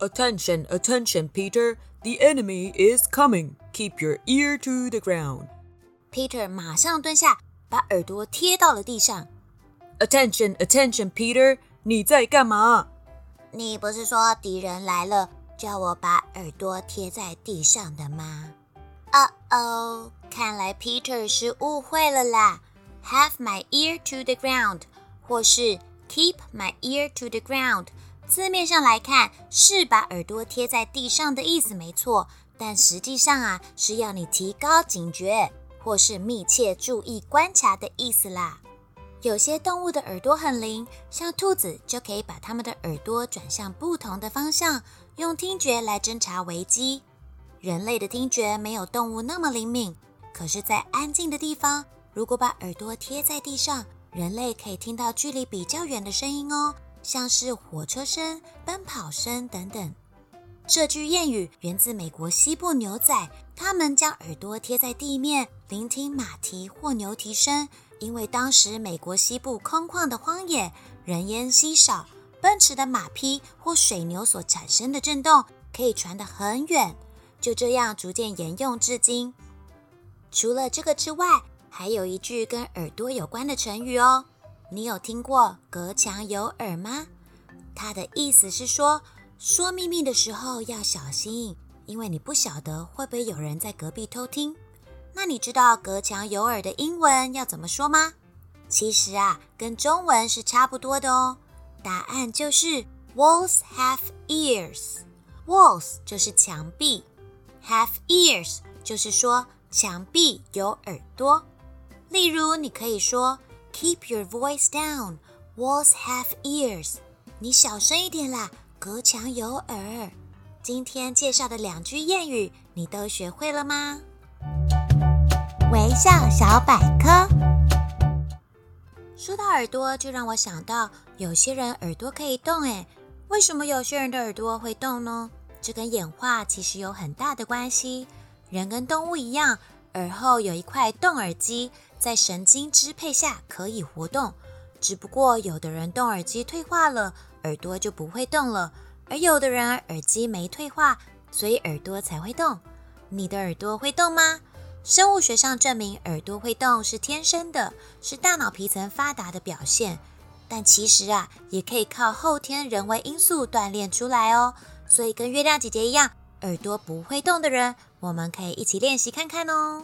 Attention, attention, Peter. The enemy is coming. Keep your ear to the ground. Peter 马上蹲下，把耳朵贴到了地上。Attention, attention, Peter. 你在干嘛？你不是说敌人来了，叫我把耳朵贴在地上的吗？哦哦，看来 Peter 是误会了啦。Have my ear to the ground，或是 Keep my ear to the ground。 字面上来看是把耳朵贴在地上的意思没错，但实际上啊是要你提高警觉或是密切注意观察的意思啦。有些动物的耳朵很灵，像兔子就可以把它们的耳朵转向不同的方向，用听觉来侦查危机。人类的听觉没有动物那么灵敏，可是，在安静的地方，如果把耳朵贴在地上，人类可以听到距离比较远的声音哦。像是火车声、奔跑声等等。这句谚语源自美国西部牛仔，他们将耳朵贴在地面，聆听马蹄或牛蹄声。因为当时美国西部空旷的荒野，人烟稀少，奔驰的马匹或水牛所产生的震动可以传得很远。就这样逐渐沿用至今。除了这个之外，还有一句跟耳朵有关的成语哦。你有听过“隔墙有耳”吗？它的意思是说，说秘密的时候要小心，因为你不晓得会不会有人在隔壁偷听。那你知道“隔墙有耳”的英文要怎么说吗？其实啊，跟中文是差不多的哦。答案就是 “Walls have ears”。Walls 就是墙壁，have ears 就是说墙壁有耳朵。例如，你可以说。Keep your voice down. Walls have ears. 你小声一点啦，隔墙有耳。今天介绍的两句谚语，你都学会了吗？微笑小百科。说到耳朵，就让我想到有些人耳朵可以动，诶，为什么有些人的耳朵会动呢？这跟演化其实有很大的关系。人跟动物一样，耳后有一块动耳肌。在神经支配下可以活动，只不过有的人动耳机退化了，耳朵就不会动了；而有的人耳机没退化，所以耳朵才会动。你的耳朵会动吗？生物学上证明耳朵会动是天生的，是大脑皮层发达的表现。但其实啊，也可以靠后天人为因素锻炼出来哦。所以跟月亮姐姐一样，耳朵不会动的人，我们可以一起练习看看哦。